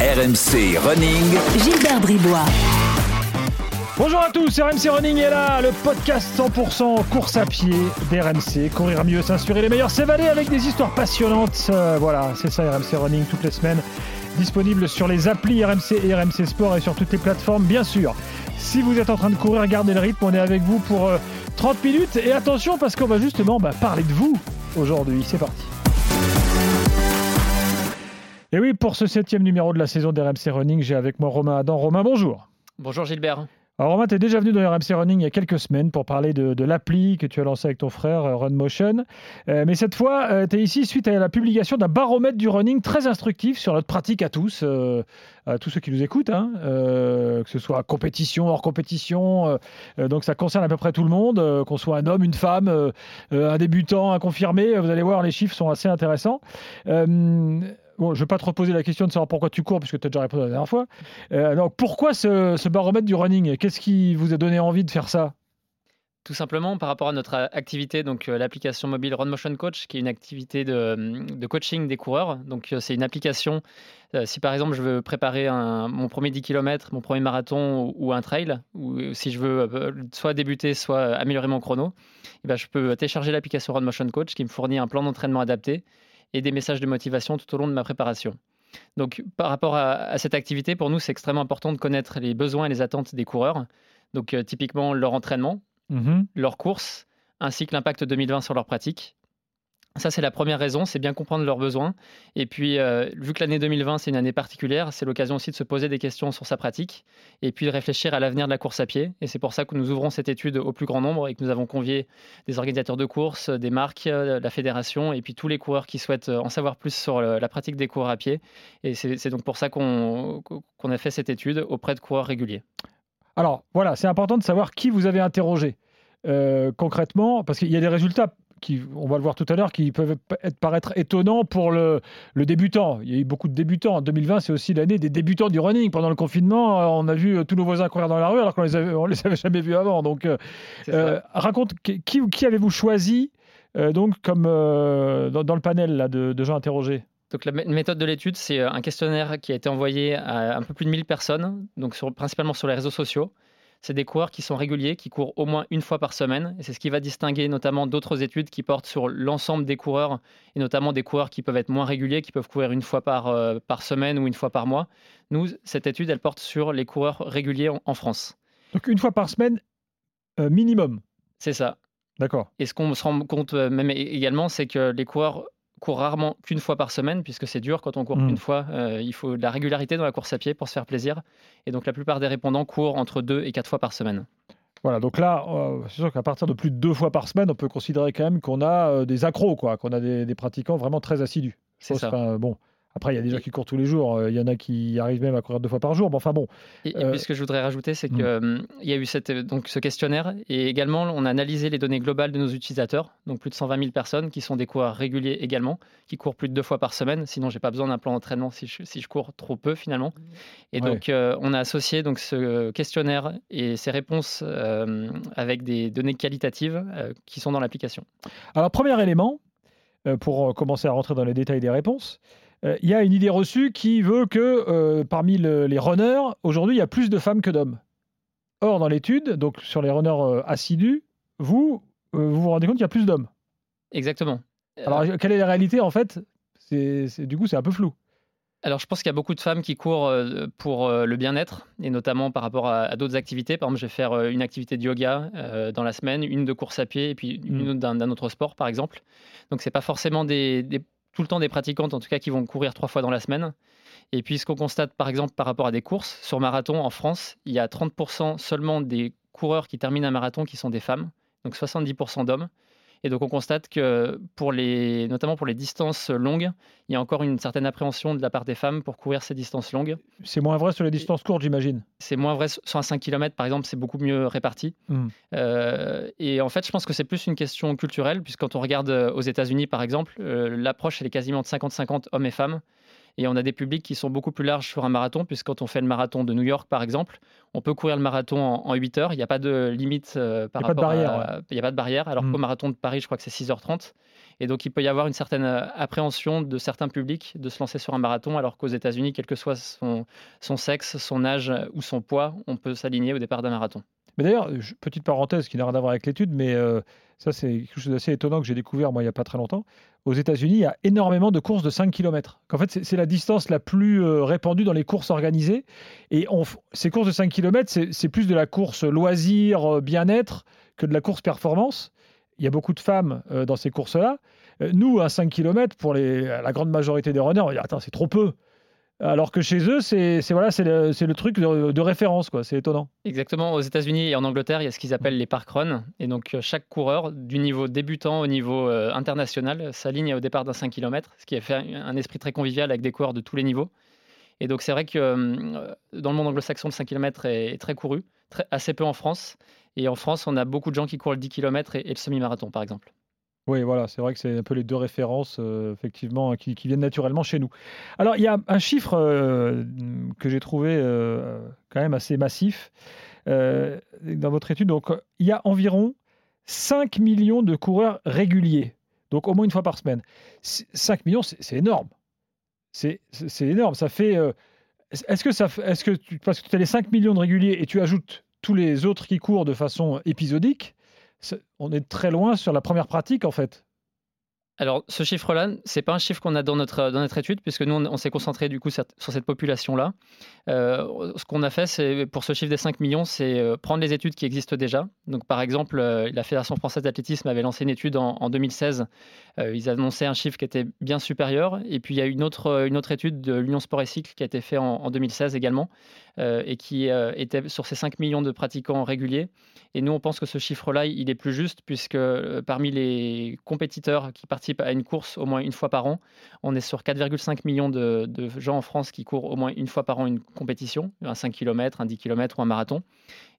RMC Running. Gilbert Bribois. Bonjour à tous, RMC Running est là, le podcast 100% course à pied d'RMC. Courir mieux, s'inspirer les meilleurs, s'évader avec des histoires passionnantes. Euh, voilà, c'est ça RMC Running toutes les semaines. Disponible sur les applis RMC et RMC Sport et sur toutes les plateformes, bien sûr. Si vous êtes en train de courir, gardez le rythme, on est avec vous pour euh, 30 minutes. Et attention, parce qu'on va justement bah, parler de vous aujourd'hui. C'est parti. Et oui, pour ce septième numéro de la saison d'RMC Running, j'ai avec moi Romain Adam. Romain, bonjour. Bonjour Gilbert. Alors Romain, tu es déjà venu dans RMC Running il y a quelques semaines pour parler de, de l'appli que tu as lancé avec ton frère euh, RunMotion. Euh, mais cette fois, euh, tu es ici suite à la publication d'un baromètre du running très instructif sur notre pratique à tous, euh, à tous ceux qui nous écoutent, hein, euh, que ce soit compétition, hors compétition. donc ça concerne à peu près tout le monde, qu'on soit un homme, une femme, un débutant, un confirmé. Vous allez voir, les chiffres sont assez intéressants. Euh, je ne vais pas te reposer la question de savoir pourquoi tu cours, puisque tu as déjà répondu la dernière fois. Euh, donc, pourquoi ce, baromètre du running? Qu'est-ce qui vous a donné envie de faire ça? Tout simplement par rapport à notre a- activité, donc euh, l'application mobile Run Motion Coach, qui est une activité de, coaching des coureurs. Donc euh, c'est une application. euh, si par exemple je veux préparer mon premier 10 km, mon premier marathon ou, un trail, ou si je veux euh, soit débuter, soit euh, améliorer mon chrono, eh ben, je peux télécharger l'application Run Motion Coach qui me fournit un plan d'entraînement adapté et des messages de motivation tout au long de ma préparation. Donc par rapport à, à cette activité, pour nous c'est extrêmement important de connaître les besoins et les attentes des coureurs. Donc euh, typiquement leur entraînement, Mhm. leur course, ainsi que l'impact 2020 sur leur pratique. Ça, c'est la première raison, c'est bien comprendre leurs besoins. Et puis, euh, vu que l'année 2020, c'est une année particulière, c'est l'occasion aussi de se poser des questions sur sa pratique et puis de réfléchir à l'avenir de la course à pied. Et c'est pour ça que nous ouvrons cette étude au plus grand nombre et que nous avons convié des organisateurs de courses, des marques, euh, la fédération et puis tous les coureurs qui souhaitent euh, en savoir plus sur la pratique des coureurs à pied. Et c'est donc pour ça qu'on a fait cette étude auprès de coureurs réguliers. Alors, voilà, c'est important de savoir qui vous avez interrogé concrètement, parce qu'il y a des résultats qui, on va le voir tout à l'heure, qui peuvent être, paraître étonnants pour le, le débutant. Il y a eu beaucoup de débutants. En 2020, c'est aussi l'année des débutants du running. Pendant le confinement, euh, on a vu euh, tous nos voisins courir dans la rue alors qu'on on les avait jamais vus avant. Donc, euh, raconte, qui, avez-vous choisi euh, donc comme euh, dans, dans le panel là, de, de gens interrogés? Donc la mé- méthode de l'étude, c'est un questionnaire qui a été envoyé à un peu plus de 1000 personnes, donc sur- principalement sur les réseaux sociaux. C'est des coureurs qui sont réguliers, qui courent au moins une fois par semaine. Et c'est ce qui va distinguer notamment d'autres études qui portent sur l'ensemble des coureurs, et notamment des coureurs qui peuvent être moins réguliers, qui peuvent courir une fois par, euh, par semaine ou une fois par mois. Nous, cette étude, elle porte sur les coureurs réguliers en, en France. Donc, une fois par semaine euh, minimum. C'est ça. D'accord. Et ce qu'on se rend compte euh, même également, c'est que les coureurs courent rarement qu'une fois par semaine, puisque c'est dur quand on court Mm. une fois. euh, il faut de la régularité dans la course à pied pour se faire plaisir. Et donc la plupart des répondants courent entre deux et quatre fois par semaine. Voilà, donc là, euh, c'est sûr qu'à partir de plus de deux fois par semaine, on peut considérer quand même qu'on a euh, des accros, quoi, qu'on a des, des pratiquants vraiment très assidus. C'est ça. enfin, bon, après, il y a des gens qui courent tous les jours, euh, il y en a qui arrivent même à courir deux fois par jour, mais enfin bon, Et, et Euh, puis ce que je voudrais rajouter, c'est qu'il y a eu cette, euh, donc, ce questionnaire et également on a analysé les données globales de nos utilisateurs, donc plus de 120 000 personnes qui sont des coureurs réguliers également, qui courent plus de deux fois par semaine. Sinon, j'ai pas besoin d'un plan d'entraînement si je, si je cours trop peu finalement. Et Ouais. donc euh, on a associé donc ce questionnaire et ces réponses euh, avec des données qualitatives euh, qui sont dans l'application. Alors, premier élément, euh, pour euh, commencer à rentrer dans les détails des réponses, euh, il y a une idée reçue qui veut que euh, parmi le- les runners, aujourd'hui, il y a plus de femmes que d'hommes. Or, dans l'étude, donc sur les runners euh, assidus, vous, vous vous rendez compte qu'il y a plus d'hommes. Exactement. Alors, quelle est la réalité en fait? C'est, c'est- Du coup, c'est un peu flou. Alors, je pense qu'il y a beaucoup de femmes qui courent pour le bien-être, et notamment par rapport à, à d'autres activités. Par exemple, je vais faire une activité de yoga euh, dans la semaine, une de course à pied, et puis une Mm. autre d'un, d'un autre sport, par exemple. Donc, c'est pas forcément des, des- tout le temps des pratiquantes, en tout cas, qui vont courir trois fois dans la semaine. Et puis, ce qu'on constate, par exemple, par rapport à des courses, sur marathon en France, il y a 30% seulement des coureurs qui terminent un marathon qui sont des femmes, donc 70% d'hommes. Et donc, on constate que, pour les, notamment pour les distances longues, il y a encore une certaine appréhension de la part des femmes pour courir ces distances longues. C'est moins vrai sur les distances courtes, j'imagine. C'est moins vrai sur un 5 km, par exemple, c'est beaucoup mieux réparti. Mm. Euh, et en fait, je pense que c'est plus une question culturelle, puisque quand on regarde euh, aux États-Unis, par exemple, euh, l'approche, elle est quasiment de 50-50 hommes et femmes. Et on a des publics qui sont beaucoup plus larges sur un marathon, puisque quand on fait le marathon de New York, par exemple, on peut courir le marathon en, 8 heures. Il n'y a pas de limite euh, par rapport à... Il n'y a pas de barrière. Alors mmh. qu'au marathon de Paris, je crois que c'est 6h30. Et donc, il peut y avoir une certaine euh, appréhension de certains publics de se lancer sur un marathon, alors qu'aux États-Unis, quel que soit son, son, sexe, son âge ou son poids, on peut s'aligner au départ d'un marathon. Mais d'ailleurs, petite parenthèse qui n'a rien à voir avec l'étude, mais euh, ça, c'est quelque chose d'assez étonnant que j'ai découvert, moi, il n'y a pas très longtemps. Aux États-Unis, il y a énormément de courses de 5 km. En fait, c'est la distance la plus euh, répandue dans les courses organisées. Et ces courses de 5 km, c'est plus de la course loisir, bien-être que de la course performance il y a beaucoup de femmes euh, dans ces courses-là. Euh, nous, à 5 km, pour la grande majorité des runners, on dit Attends, c'est trop peu. Alors que chez eux, c'est voilà, le, truc de, référence, quoi. C'est étonnant. Exactement. Aux États-Unis et en Angleterre, il y a ce qu'ils appellent les parkruns. Et donc, euh, chaque coureur, du niveau débutant au niveau international, s'aligne au départ d'un 5 km, ce qui a fait un esprit très convivial avec des coureurs de tous les niveaux. Et donc, c'est vrai que dans le monde anglo-saxon, le 5 km est, très couru, assez peu en France. Et en France, on a beaucoup de gens qui courent le 10 km et, le semi-marathon, par exemple. Oui, voilà, c'est vrai que c'est un peu les deux références, euh, effectivement, qui, viennent naturellement chez nous. Alors, il y a un chiffre euh, que j'ai trouvé euh, quand même assez massif dans votre étude. Donc, il y a environ 5 millions de coureurs réguliers, donc au moins une fois par semaine. 5 millions, c'est énorme. C'est énorme. Ça fait. Est-ce que, ça, est -ce que parce que tu as les 5 millions de réguliers et tu ajoutes tous les autres qui courent de façon épisodique, on est très loin sur la première pratique en fait. Alors, ce chiffre-là, c'est pas un chiffre qu'on a dans notre, dans notre étude, puisque nous, on, s'est concentré du coup sur, cette population-là. Euh, ce qu'on a fait, c'est pour ce chiffre des 5 millions, c'est euh, prendre les études qui existent déjà. Donc, par exemple, euh, la Fédération française d'athlétisme avait lancé une étude en, 2016. ils annonçaient un chiffre qui était bien supérieur. Et puis, il y a une autre, une autre étude de l'Union Sport et Cycle qui a été faite en, en 2016 également, et qui était sur ces 5 millions de pratiquants réguliers. Et nous, on pense que ce chiffre-là, il est plus juste, puisque parmi les compétiteurs qui participent à une course au moins une fois par an. On est sur 4,5 millions de, gens en France qui courent au moins une fois par an une compétition, un 5 km, un 10 km ou un marathon.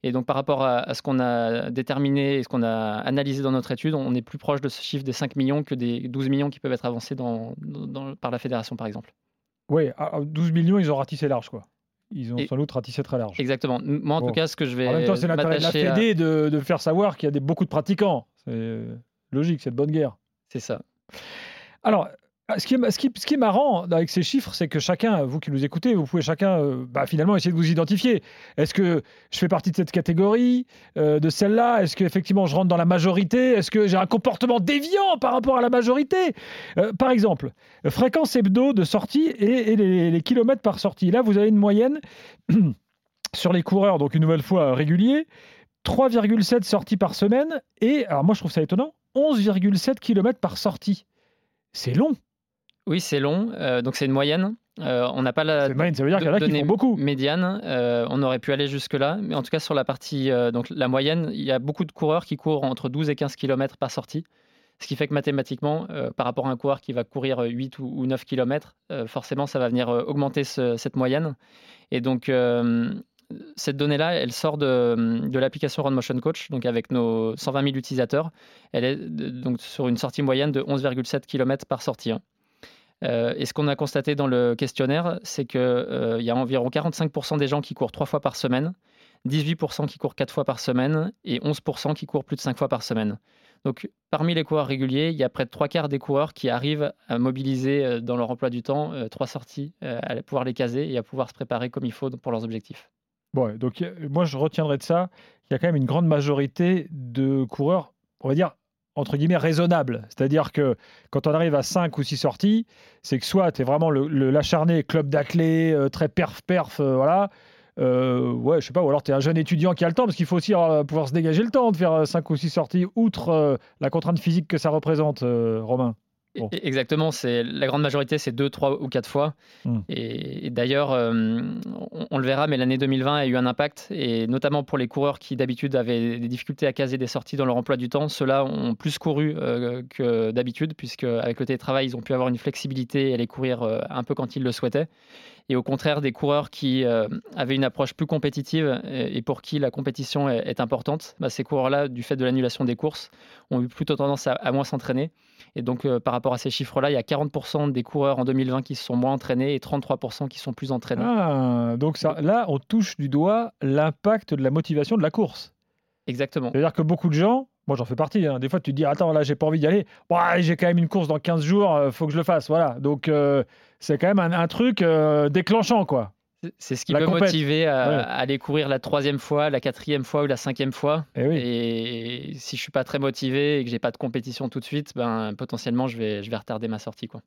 Et donc par rapport à, ce qu'on a déterminé et ce qu'on a analysé dans notre étude, on est plus proche de ce chiffre des 5 millions que des 12 millions qui peuvent être avancés dans, par la fédération par exemple. Oui, 12 millions, ils ont ratissé large quoi. Ils ont sans doute ratissé très large. Exactement. Moi, en tout cas, ce que je vais. En même temps, c'est l'intérêt de la Fédé de, de, faire savoir qu'il y a des, beaucoup de pratiquants. C'est logique, c'est de bonne guerre. C'est ça. Alors, ce qui, est, ce, qui, est, marrant avec ces chiffres, c'est que chacun, vous qui nous écoutez, vous pouvez chacun euh, bah, finalement essayer de vous identifier. Est-ce que je fais partie de cette catégorie, euh, de celle-là? Est-ce qu'effectivement je rentre dans la majorité? Est-ce que j'ai un comportement déviant par rapport à la majorité? Euh, Par exemple, fréquence hebdo de sortie et, les, kilomètres par sortie. Là, vous avez une moyenne sur les coureurs, donc une nouvelle fois réguliers, 3,7 sorties par semaine et, alors moi je trouve ça étonnant, 11,7 km par sortie. C'est long. Oui, c'est long. Euh, donc c'est une moyenne. Euh, on n'a pas la moyenne, ça veut dire qu'il y en a qui font beaucoup. médiane. Euh, on aurait pu aller jusque-là. Mais en tout cas, sur la partie, donc la moyenne, il y a beaucoup de coureurs qui courent entre 12 et 15 km par sortie. Ce qui fait que mathématiquement, par rapport à un coureur qui va courir 8 ou, 9 km, forcément, ça va venir augmenter cette moyenne. Et donc, cette donnée-là, elle sort de, l'application Run Motion Coach, donc avec nos 120 000 utilisateurs. Elle est donc sur une sortie moyenne de 11,7 km par sortie. Hein. Euh, et ce qu'on a constaté dans le questionnaire, c'est qu'il euh, y a environ 45% des gens qui courent trois fois par semaine, 18% qui courent quatre fois par semaine et 11% qui courent plus de cinq fois par semaine. Donc, parmi les coureurs réguliers, il y a près de trois quarts des coureurs qui arrivent à mobiliser euh, dans leur emploi du temps trois sorties, à pouvoir les caser et à pouvoir se préparer comme il faut pour leurs objectifs. Bon, donc moi je retiendrai de ça qu'il y a quand même une grande majorité de coureurs, on va dire, entre guillemets, raisonnables. C'est-à-dire que quand on arrive à 5 ou 6 sorties, c'est que soit tu es vraiment le, l'acharné club d'athlètes, euh, très perf-perf, euh, voilà. Euh, ouais, je sais pas, ou alors tu es un jeune étudiant qui a le temps, parce qu'il faut aussi pouvoir se dégager le temps de faire 5 ou 6 sorties, outre la contrainte physique que ça représente, Romain. Exactement, c'est la grande majorité, c'est deux, trois ou quatre fois. Hmm. Et, d'ailleurs, euh, on, le verra, mais l'année 2020 a eu un impact, et notamment pour les coureurs qui d'habitude avaient des difficultés à caser des sorties dans leur emploi du temps, ceux-là ont plus couru euh, que d'habitude, puisque avec le télétravail, ils ont pu avoir une flexibilité et aller courir euh, un peu quand ils le souhaitaient. Et au contraire des coureurs qui avaient une approche plus compétitive et, pour qui la compétition est, importante, bah, ces coureurs-là, du fait de l'annulation des courses, ont eu plutôt tendance à, moins s'entraîner. Et donc, par rapport à ces chiffres-là, il y a 40% des coureurs en 2020 qui se sont moins entraînés et 33% qui sont plus entraînés. Ah, donc ça, là, on touche du doigt l'impact de la motivation de la course. Exactement. C'est-à-dire que beaucoup de gens, moi j'en fais partie, hein, des fois tu te dis attends là j'ai pas envie d'y aller, ouais, j'ai quand même une course dans 15 jours, il euh, faut que je le fasse, voilà. Donc euh, c'est quand même un, truc euh, déclenchant quoi. C'est ce qui peut motiver à, aller courir la troisième fois, la quatrième fois ou la cinquième fois. Et, eh et si je suis pas très motivé et que j'ai pas de compétition tout de suite, ben potentiellement je vais je vais retarder ma sortie quoi.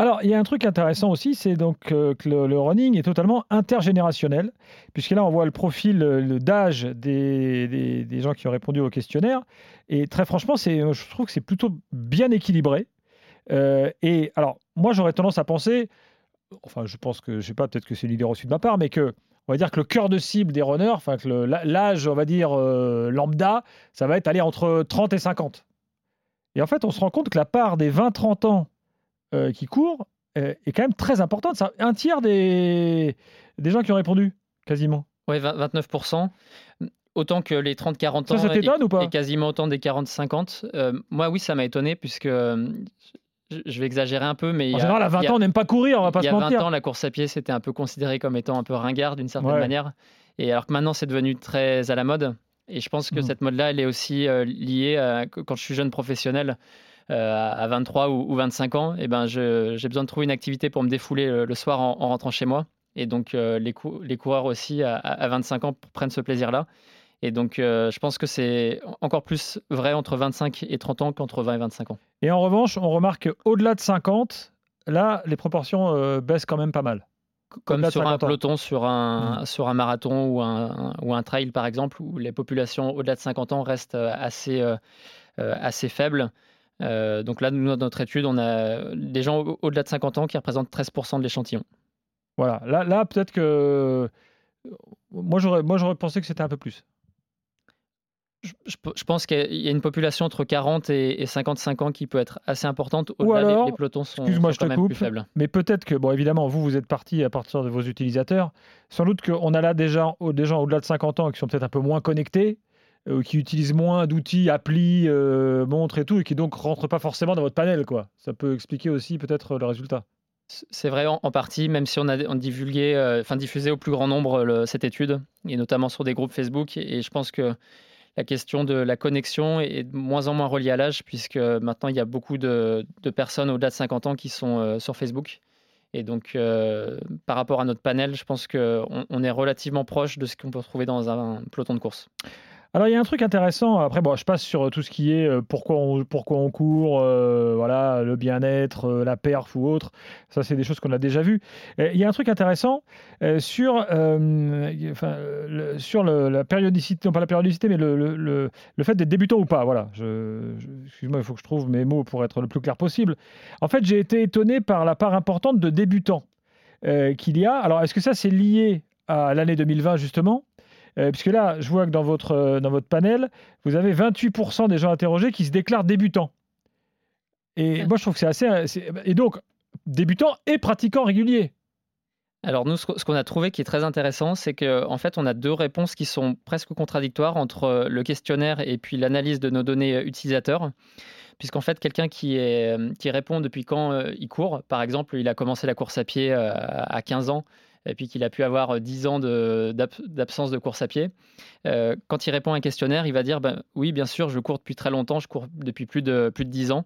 Alors, il y a un truc intéressant aussi, c'est donc euh, que le, running est totalement intergénérationnel, puisque là, on voit le profil d'âge des, gens qui ont répondu au questionnaire. Et très franchement, je trouve que c'est plutôt bien équilibré. Euh, et alors, moi, j'aurais tendance à penser, enfin, je pense que, je sais pas, peut-être que c'est l'idée reçue de ma part, mais que on va dire que le cœur de cible des runners, enfin que l'âge, on va dire euh, lambda, ça va être aller entre 30 et 50. Et en fait, on se rend compte que la part des 20-30 ans euh, qui courent euh, est quand même très importante. Un tiers des, des gens qui ont répondu, quasiment. Oui, 29%. Autant que les 30-40 ans. Ça, ça t'étonne ou pas Et quasiment autant des 40-50. Euh, moi, oui, ça m'a étonné, puisque je vais exagérer un peu, mais. En général, à 20 ans, on n'aime pas courir, on va pas se mentir. Il y a 20 ans, la course à pied, c'était un peu considéré comme étant un peu ringard d'une certaine manière. Et alors que maintenant, c'est devenu très à la mode. Et je pense que mmh. cette mode-là, elle est aussi liée à quand je suis jeune professionnel. Euh, à 23 ou, 25 ans, et eh ben j'ai besoin de trouver une activité pour me défouler le, soir en, rentrant chez moi. Et donc, euh, les, les, coureurs aussi à, 25 ans prennent ce plaisir-là. Et donc, euh, je pense que c'est encore plus vrai entre 25 et 30 ans qu'entre 20 et 25 ans. Et en revanche, on remarque au-delà de 50, là, les proportions baissent quand même pas mal. Comme sur un peloton, sur un, mmh. sur un marathon ou un, ou un trail, par exemple, où les populations au-delà de 50 ans restent assez, assez faibles. Euh, donc là, nous, dans notre étude, on a des gens au-delà de 50 ans qui représentent 13% de l'échantillon. Voilà, là, là peut-être que moi j'aurais, moi j'aurais pensé que c'était un peu plus. Je, pense qu'il y a une population entre 40 et, 55 ans qui peut être assez importante. Au-delà, les, pelotons sont, excuse-moi, je te coupe, plus faibles. Mais peut-être que, bon, évidemment, vous, vous êtes parti à partir de vos utilisateurs. Sans doute qu'on a là des gens, des gens au-delà de 50 ans qui sont peut-être un peu moins connectés euh, qui utilisent moins d'outils, applis, euh, montres et tout, et qui donc rentrent pas forcément dans votre panel, quoi. Ça peut expliquer aussi peut-être le résultat. C'est vrai en, partie, même si on a euh, diffusé au plus grand nombre cette étude, et notamment sur des groupes Facebook. Et, je pense que la question de la connexion est de moins en moins reliée à l'âge, puisque maintenant il y a beaucoup de, personnes au-delà de 50 ans qui sont sur Facebook. Et donc, par rapport à notre panel, je pense qu'on on est relativement proche de ce qu'on peut retrouver dans un peloton de course. Alors il y a un truc intéressant. Après, bon, je passe sur tout ce qui est euh, pourquoi on, pourquoi on court, euh, voilà, le bien-être, euh, la perf ou autre. Ça, c'est des choses qu'on a déjà vues. il y a un truc intéressant sur, enfin, sur la périodicité, non pas la périodicité, mais le, le, le, fait d'être débutant ou pas. Voilà. Je, excuse-moi, il faut que je trouve mes mots pour être le plus clair possible. En fait, j'ai été étonné par la part importante de débutants qu'il y a. Alors, est-ce que ça, c'est lié à l'année 2020 justement? Euh, puisque là, je vois que dans votre, euh, dans votre panel, vous avez 28% des gens interrogés qui se déclarent débutants. Et moi, je trouve que c'est assez. Et donc, débutants et pratiquants réguliers. Alors nous, ce qu'on a trouvé qui est très intéressant, c'est qu'en en fait, on a deux réponses qui sont presque contradictoires entre euh, le questionnaire et puis l'analyse de nos données utilisateurs. Puisqu'en fait, quelqu'un qui, qui répond depuis quand il court, par exemple, il a commencé la course à pied à 15 ans, et puis qu'il a pu avoir 10 euh, ans d'absence de, course à pied, euh, quand il répond à un questionnaire, il va dire ben, Oui, bien sûr, je cours depuis très longtemps, je cours depuis plus de, plus de 10 ans.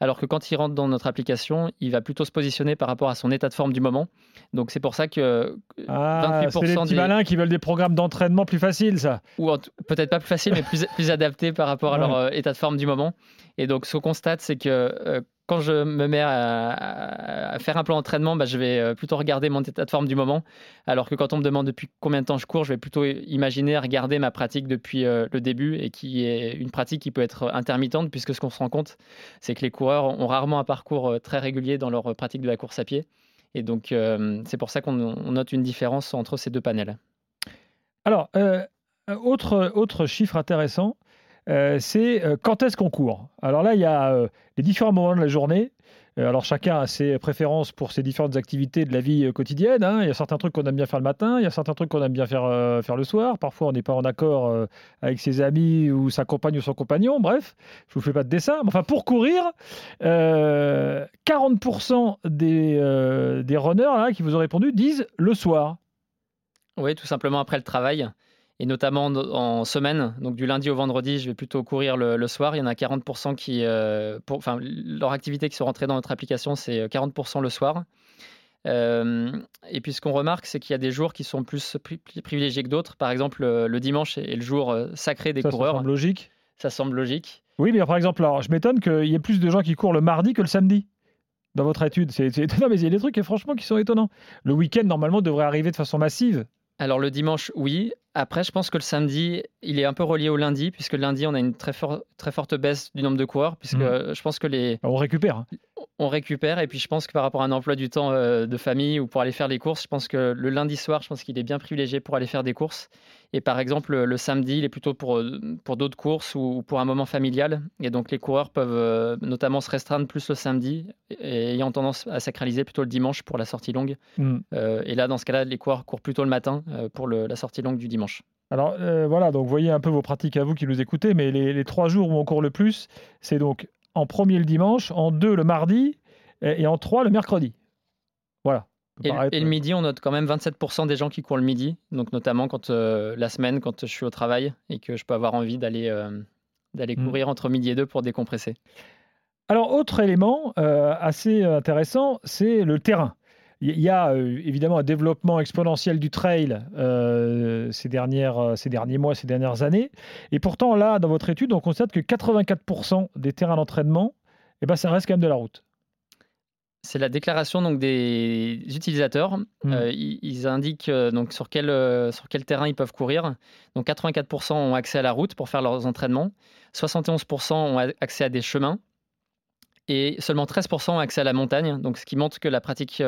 Alors que quand il rentre dans notre application, il va plutôt se positionner par rapport à son état de forme du moment. Donc c'est pour ça que ah, c'est les petits malins qui veulent des programmes d'entraînement plus faciles, ça. Ou peut-être pas plus faciles, mais plus, plus adaptés par rapport à leur euh, état de forme du moment. Et donc ce qu'on constate, c'est que quand je me mets à, faire un plan d'entraînement, bah, je vais euh, plutôt regarder mon état de forme du moment. Alors que quand on me demande depuis combien de temps je cours, je vais plutôt imaginer regarder ma pratique depuis euh, le début et qui est une pratique qui peut être intermittente puisque ce qu'on se rend compte, c'est que les coureurs ont rarement un parcours euh, très régulier dans leur pratique de la course à pied. Et donc, c'est pour ça qu'on note une différence entre ces deux panels. Alors, autre, autre chiffre intéressant, euh, c'est euh, quand est-ce qu'on court? Alors là, il y a euh, les différents moments de la journée. Alors chacun a ses préférences pour ses différentes activités de la vie quotidienne. hein. Il y a certains trucs qu'on aime bien faire le matin, il y a certains trucs qu'on aime bien faire, le soir. Parfois on n'est pas en accord avec ses amis ou sa compagne ou son compagnon. Bref, je vous fais pas de dessin. Mais enfin pour courir, euh, 40% des, des runners qui vous ont répondu disent le soir. Oui, tout simplement après le travail. Et notamment en- semaine, donc du lundi au vendredi, je vais plutôt courir le, le soir. Il y en a 40% qui, euh, pour, enfin, leur activité qui sont rentrées dans notre application, c'est 40% le soir. Euh, et puis ce qu'on remarque, c'est qu'il y a des jours qui sont plus pri- pri- privilégiés que d'autres. Par exemple, le, dimanche est le jour euh, sacré des Ça, ça coureurs. semble logique. Ça semble logique. Oui, mais par exemple, alors, je m'étonne qu'il y ait plus de gens qui courent le mardi que le samedi dans votre étude. C'est, Non, mais il y a des trucs, franchement, qui sont étonnants. Le week-end, normalement, devrait arriver de façon massive. Alors le dimanche, oui. Après, je pense que le samedi, il est un peu relié au lundi, puisque le lundi, on a une très, for- très forte baisse du nombre de coureurs, puisque euh, je pense que les, On récupère. hein. on récupère. Et puis, je pense que par rapport à un emploi du temps euh, de famille ou pour aller faire les courses, je pense que le lundi soir, je pense qu'il est bien privilégié pour aller faire des courses. Et par exemple, le samedi, il est plutôt pour, euh, pour d'autres courses ou pour un moment familial. Et donc, les coureurs peuvent euh, notamment se restreindre plus le samedi, et ayant tendance à sacraliser plutôt le dimanche pour la sortie longue. Hmm. Euh, et là, dans ce cas-là, les coureurs courent plutôt le matin pour le- la sortie longue du dimanche. Alors euh, voilà, donc voyez un peu vos pratiques à vous qui nous écoutez, mais les, les trois jours où on court le plus, c'est donc en premier le dimanche, en deux le mardi et en trois le mercredi. Voilà. Et, le- paraître- et le midi, on note quand même 27% des gens qui courent le midi, donc notamment quand euh, la semaine, quand je suis au travail et que je peux avoir envie d'aller euh, d'aller Mm. courir entre midi et deux pour décompresser. Alors, autre élément euh, assez intéressant, c'est le terrain. Il y a euh, évidemment un développement exponentiel du trail euh, ces, dernières, euh, ces derniers mois, ces dernières années. Et pourtant, là, dans votre étude, on constate que 84% des terrains d'entraînement, eh ben, ça reste quand même de la route. C'est la déclaration donc des utilisateurs. Mm. Euh, ils, ils indiquent euh, donc sur quel, euh, sur quel terrain ils peuvent courir. Donc 84% ont accès à la route pour faire leurs entraînements, 71% ont accès à des chemins et seulement 13% ont accès à la montagne. Donc ce qui montre que la pratique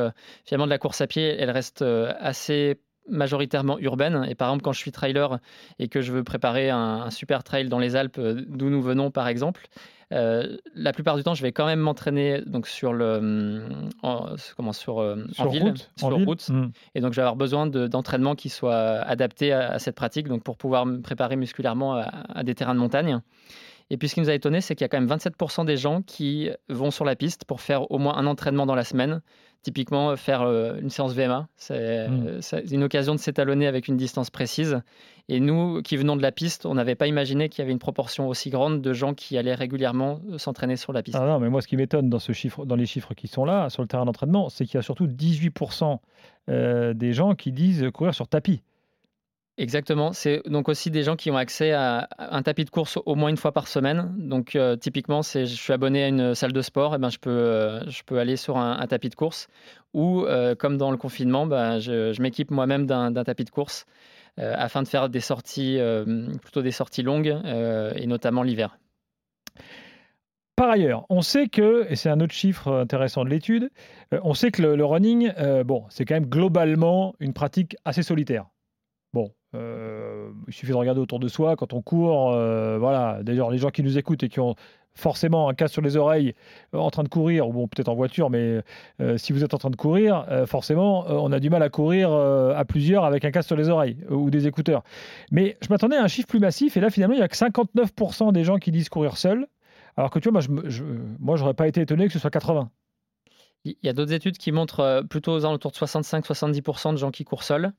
finalement de la course à pied, elle reste assez majoritairement urbaine. Et par exemple, quand je suis trailer et que je veux préparer un, un super trail dans les Alpes, d'où nous venons par exemple, euh, la plupart du temps, je vais quand même m'entraîner donc sur le hum, en, comment sur, euh, en ville, route, sur route. Mm. Et donc, je vais avoir besoin de- d'entraînement qui soit adapté à, à cette pratique, donc pour pouvoir me préparer musculairement à, à des terrains de montagne. Et puis, ce qui nous a étonné, c'est qu'il y a quand même 27% des gens qui vont sur la piste pour faire au moins un entraînement dans la semaine. Typiquement, faire euh, une séance VMA, c'est Mm. euh, c'est une occasion de s'étalonner avec une distance précise. Et nous, qui venons de la piste, on n'avait pas imaginé qu'il y avait une proportion aussi grande de gens qui allaient régulièrement euh, s'entraîner sur la piste. Ah non, mais moi, ce qui m'étonne dans, ce chiffre, dans les chiffres qui sont là, sur le terrain d'entraînement, c'est qu'il y a surtout 18% euh, des gens qui disent courir sur tapis. Exactement. C'est donc aussi des gens qui ont accès à un tapis de course au moins une fois par semaine. Donc euh, typiquement, c'est je suis abonné à une salle de sport, et ben je peux euh, je peux aller sur un, tapis de course. Ou euh, comme dans le confinement, ben, je, m'équipe moi-même d'un tapis de course afin de faire des sorties plutôt des sorties longues et notamment l'hiver. Par ailleurs, on sait que, et c'est un autre chiffre intéressant de l'étude, on sait que le, le running, bon, c'est quand même globalement une pratique assez solitaire. Euh, il suffit de regarder autour de soi quand on court. euh, voilà, d'ailleurs, les gens qui nous écoutent et qui ont forcément un casque sur les oreilles euh, en train de courir, ou bon, peut-être en voiture, mais si vous êtes en train de courir, forcément, on a du mal à courir à plusieurs avec un casque sur les oreilles ou des écouteurs. Mais je m'attendais à un chiffre plus massif, et là, finalement, il n'y a que 59% des gens qui disent courir seuls. Alors que tu vois, moi, je, moi, j'aurais pas été étonné que ce soit 80. Il y a d'autres études qui montrent plutôt aux alentours de 65-70% de gens qui courent seuls.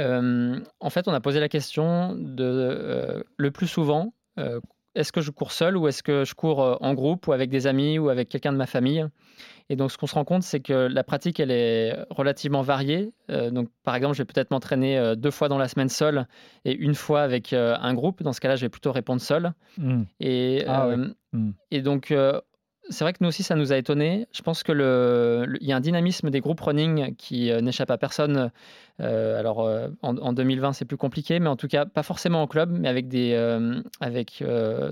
Euh, en fait, on a posé la question de euh, le plus souvent, euh, est-ce que je cours seul ou est-ce que je cours en groupe ou avec des amis ou avec quelqu'un de ma famille? Et donc, ce qu'on se rend compte, c'est que la pratique, elle est relativement variée. Donc, par exemple, je vais peut-être m'entraîner deux fois dans la semaine seul et une fois avec un groupe. Dans ce cas-là, je vais plutôt répondre seul. Et, Ah euh, Mm. et donc, c'est vrai que nous aussi, ça nous a étonnés. Je pense que le, le- il y a un dynamisme des groupes running qui euh, n'échappe à personne. Euh, alors, euh, en, en 2020, c'est plus compliqué, mais en tout cas, pas forcément en club, mais avec des, euh, avec,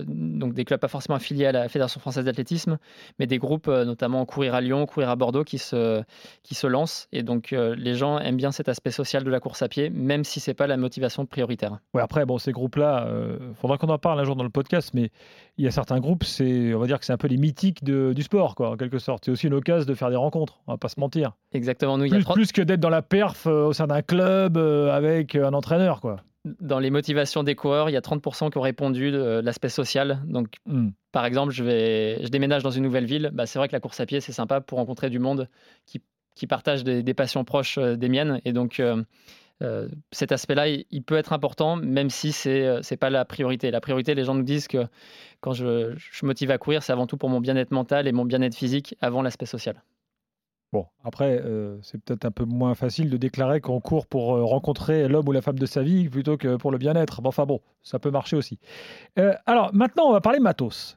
donc des clubs pas forcément affiliés à la Fédération française d'athlétisme, mais des groupes, notamment Courir à Lyon, Courir à Bordeaux, qui se, qui se lancent. Et donc, les gens aiment bien cet aspect social de la course à pied, même si c'est pas la motivation prioritaire. Ouais, après, bon, ces groupes-là, il faudra qu'on en parle un jour dans le podcast, mais il y a certains groupes, c'est, on va dire que c'est un peu les mythiques pratique du sport, quoi, en quelque sorte. C'est aussi une occasion de faire des rencontres, on va pas se mentir. Exactement. Nous, plus, plus que d'être dans la perf au sein d'un club avec un entraîneur, quoi dans les motivations des coureurs, il y a 30% qui ont répondu de l'aspect social. Donc, hmm. par exemple, je, vais, je déménage dans une nouvelle ville. Bah, c'est vrai que la course à pied, c'est sympa pour rencontrer du monde qui, qui partage des, passions proches euh, des miennes. Et donc, euh, euh, cet aspect-là, il, peut être important, même si ce n'est pas la priorité. La priorité, les gens nous disent que quand je, je motive à courir, c'est avant tout pour mon bien-être mental et mon bien-être physique avant l'aspect social. Bon, après, euh, c'est peut-être un peu moins facile de déclarer qu'on court pour euh, rencontrer l'homme ou la femme de sa vie plutôt que pour le bien-être. Bon, enfin bon, ça peut marcher aussi. Euh, alors maintenant, on va parler matos.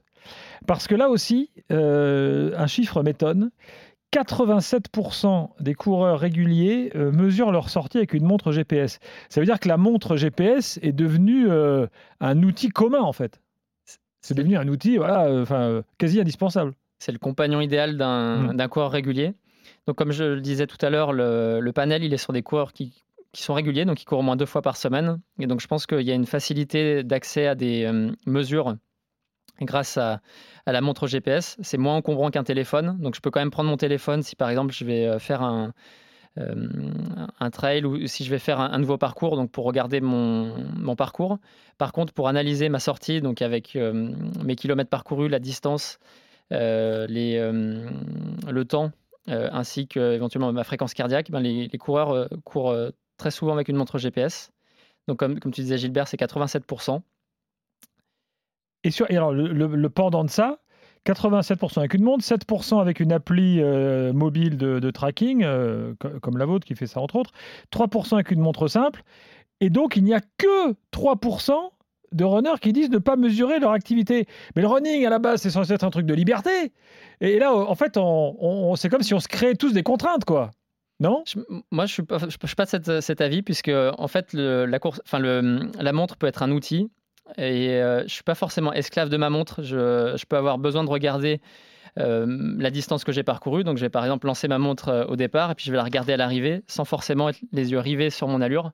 Parce que là aussi, un chiffre m'étonne. 87% des coureurs réguliers mesurent leur sortie avec une montre GPS. Ça veut dire que la montre GPS est devenue un outil commun en fait. C'est devenu un outil voilà, quasi indispensable. C'est le compagnon idéal d'un mmh. coureur régulier? Donc, comme je le disais tout à l'heure, le, panel, il est sur des coureurs qui, sont réguliers, donc qui courent au moins deux fois par semaine. Et donc, je pense qu'il y a une facilité d'accès à des euh, mesures grâce à, la montre GPS. C'est moins encombrant qu'un téléphone. Donc, je peux quand même prendre mon téléphone si, par exemple, je vais euh, faire un, euh, un trail ou si je vais faire un, nouveau parcours, donc pour regarder mon, parcours. Par contre, pour analyser ma sortie, donc avec mes kilomètres parcourus, la distance, les, le temps ainsi que éventuellement ma fréquence cardiaque, ben les, coureurs euh, courent euh, très souvent avec une montre GPS. Donc comme, comme tu disais Gilbert, c'est 87%. Et, sur, alors le, pendant de ça, 87% avec une montre, 7% avec une appli mobile de, tracking, comme la vôtre qui fait ça entre autres, 3% avec une montre simple, et donc il n'y a que 3% de runners qui disent ne pas mesurer leur activité. Mais le running, à la base, c'est censé être un truc de liberté. Et là, en fait, on, c'est comme si on se créait tous des contraintes, quoi. Non? Moi, je suis pas, je, suis pas de cet, avis, puisque en fait, la, course, enfin, la montre peut être un outil. Et euh, je suis pas forcément esclave de ma montre. Je, je peux avoir besoin de regarder euh, la distance que j'ai parcourue. Donc, je vais par exemple lancer ma montre euh, au départ, et puis je vais la regarder à l'arrivée, sans forcément être les yeux rivés sur mon allure.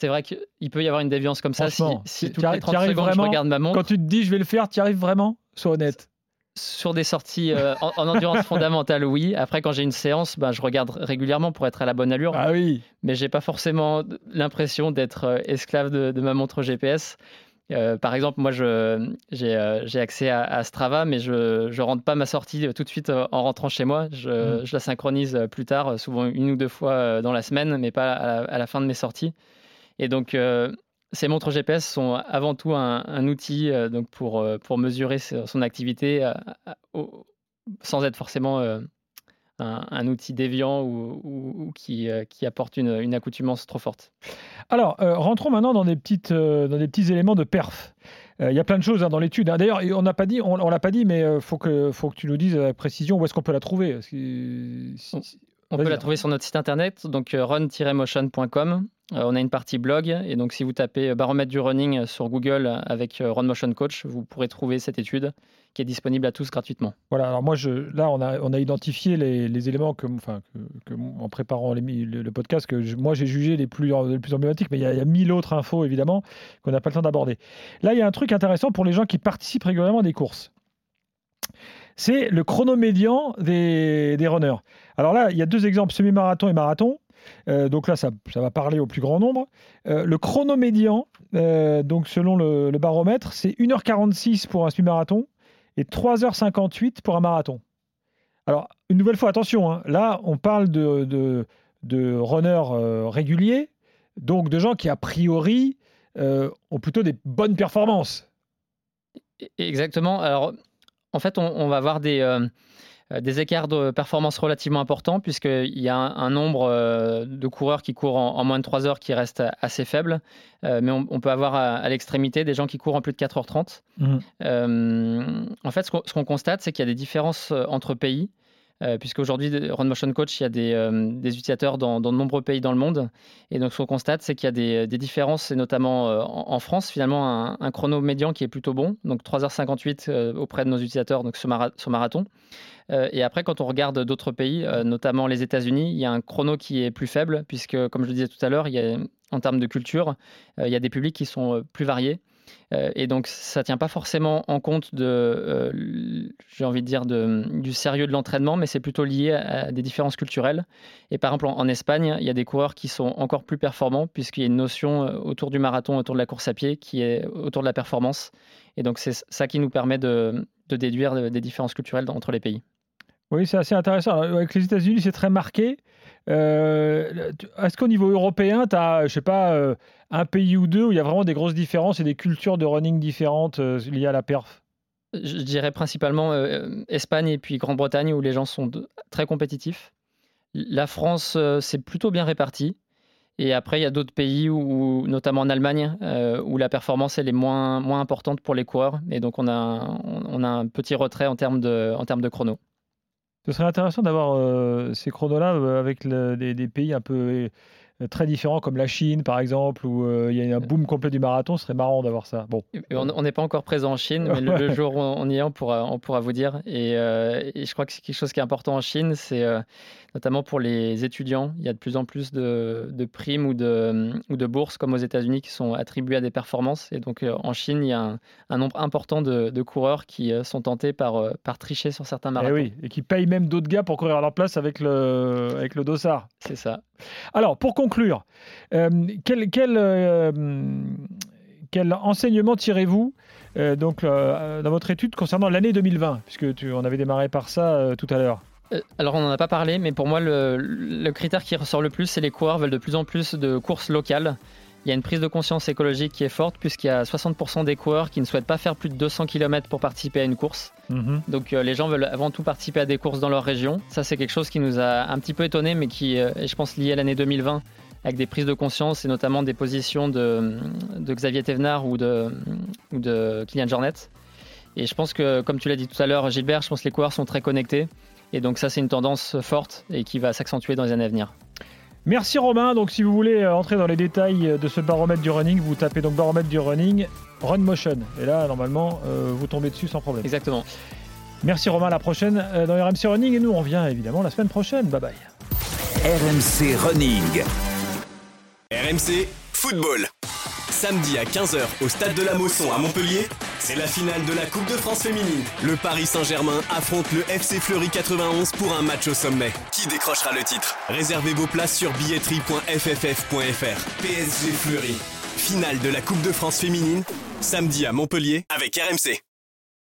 C'est vrai qu'il peut y avoir une déviance comme ça si, si toutes les 30 secondes vraiment, je regarde ma montre. Quand tu te dis je vais le faire, tu arrives vraiment Sois honnête. Sur des sorties euh, en, endurance fondamentale, oui. Après, quand j'ai une séance, ben, je regarde régulièrement pour être à la bonne allure. Ah oui. Mais j'ai pas forcément l'impression d'être euh, esclave de, ma montre GPS. Euh, par exemple, moi, j'ai accès à, Strava, mais je ne rentre pas ma sortie tout de suite en rentrant chez moi. Je, mm. je, la synchronise plus tard, souvent une ou deux fois dans la semaine, mais pas à la fin de mes sorties. Et donc, euh, ces montres GPS sont avant tout un, outil euh, donc pour, euh, pour mesurer son activité sans être forcément un, outil déviant ou, qui, qui, apporte une, une, accoutumance trop forte. Alors, rentrons maintenant dans des, petites, dans des petits éléments de perf. Il y a plein de choses hein, dans l'étude. Hein. D'ailleurs, on n'a pas dit, on, l'a pas dit, mais il faut que, faut que tu nous dises avec précision où est-ce qu'on peut la trouver. On peut la trouver sur notre site internet, donc run-motion.com. Euh, on a une partie blog, et donc si vous tapez baromètre du running sur Google avec euh, Run Motion Coach, vous pourrez trouver cette étude qui est disponible à tous gratuitement. Voilà, alors moi, je, là, on a, on a identifié les, éléments que, enfin, que, en préparant le, le, podcast que moi j'ai jugé les plus, les plus emblématiques, mais il y, a, il y a mille autres infos évidemment qu'on n'a pas le temps d'aborder. Là, il y a un truc intéressant pour les gens qui participent régulièrement à des courses c'est le chronomédian des, des runners. Alors là, il y a deux exemples, semi-marathon et marathon. Euh, donc là, ça, va parler au plus grand nombre. Euh, le chrono médian, euh, donc selon le, baromètre, c'est 1h46 pour un semi-marathon et 3h58 pour un marathon. Alors, une nouvelle fois, attention, hein, là, on parle de, runners réguliers, donc de gens qui, a priori, ont plutôt des bonnes performances. Exactement. Alors, en fait, on, va avoir des, des écarts de performance relativement importants, puisqu'il y a un, nombre euh, de coureurs qui courent en, moins de 3 heures qui reste assez faible. mais on, peut avoir à, l'extrémité des gens qui courent en plus de 4h30. Mmh. en fait, ce qu'on constate, c'est qu'il y a des différences entre pays. Euh, puisqu'aujourd'hui, Run Motion Coach, il y a des, euh, utilisateurs dans, de nombreux pays dans le monde. Et donc, ce qu'on constate, c'est qu'il y a des, différences, et notamment euh, en, France, finalement, un, chrono médian qui est plutôt bon, donc 3h58 auprès de nos utilisateurs donc sur, marathon. et après, quand on regarde d'autres pays, notamment les États-Unis, il y a un chrono qui est plus faible, puisque, comme je le disais tout à l'heure, en termes de culture, il y a des publics qui sont plus variés. Et donc, ça ne tient pas forcément en compte de, j'ai envie de dire, du sérieux de l'entraînement, mais c'est plutôt lié à, des différences culturelles. Et par exemple, en, Espagne, il y a des coureurs qui sont encore plus performants, puisqu'il y a une notion autour du marathon, autour de la course à pied, qui est autour de la performance. Et donc, c'est ça qui nous permet de déduire des différences culturelles entre les pays. Oui, c'est assez intéressant. Avec les États-Unis, c'est très marqué. Euh, est-ce qu'au niveau européen, tu as, je sais pas, euh, un pays ou deux où il y a vraiment des grosses différences et des cultures de running différentes euh, liées à la perf? Je dirais principalement Espagne et puis Grande-Bretagne où les gens sont très compétitifs. La France, c'est plutôt bien réparti. Et après, il y a d'autres pays, où, notamment en Allemagne, où la performance elle est moins, moins importante pour les coureurs. Et donc, on a, on a un petit retrait en termes de, en termes de chrono. Ce serait intéressant d'avoir euh, ces chronos-là euh, avec des, pays un peu très différents comme la Chine par exemple où il y a un boom complet du marathon, ce serait marrant d'avoir ça. Bon. On n'est pas encore présent en Chine, mais le, jour où on y est, on pourra, on pourra vous dire. Et, et je crois que c'est quelque chose qui est important en Chine, c'est notamment pour les étudiants. Il y a de plus en plus de, primes ou de, ou de bourses, comme aux États-Unis, qui sont attribuées à des performances. Et donc, euh, en Chine, il y a un, nombre important de, coureurs qui euh, sont tentés par, euh, par tricher sur certains eh marathons. Et, oui, et qui payent même d'autres gars pour courir à leur place avec le, avec le dossard. C'est ça. Alors, pour conclure, quel, quel, quel enseignement tirez-vous donc, dans votre étude concernant l'année 2020, puisque tu, on avait démarré par ça tout à l'heure? Euh, alors on n'en a pas parlé, mais pour moi le, critère qui ressort le plus, c'est les coureurs veulent de plus en plus de courses locales. Il y a une prise de conscience écologique qui est forte puisqu'il y a 60% des coureurs qui ne souhaitent pas faire plus de 200 km pour participer à une course. Mhm. Donc euh, les gens veulent avant tout participer à des courses dans leur région. Ça c'est quelque chose qui nous a un petit peu étonné mais qui euh, est je pense lié à l'année 2020 avec des prises de conscience et notamment des positions de, Xavier Thévenard ou de, ou de Kylian Jornet. Et je pense que comme tu l'as dit tout à l'heure Gilbert, je pense que les coureurs sont très connectés. Et donc ça, c'est une tendance forte et qui va s'accentuer dans les années à venir. Merci Romain. Donc si vous voulez euh, entrer dans les détails de ce baromètre du running, vous tapez donc baromètre du running, Run Motion. Et là, normalement, euh, vous tombez dessus sans problème. Exactement. Merci Romain. À la prochaine euh, dans RMC Running. Et nous, on revient évidemment la semaine prochaine. Bye bye. RMC Running. RMC Football. Samedi à 15h au stade de la Mosson à Montpellier, c'est la finale de la Coupe de France féminine. Le Paris Saint-Germain affronte le FC Fleury 91 pour un match au sommet. Qui décrochera le titre? Réservez vos places sur billetterie.fff.fr. PSG Fleury. Finale de la Coupe de France féminine, samedi à Montpellier avec RMC.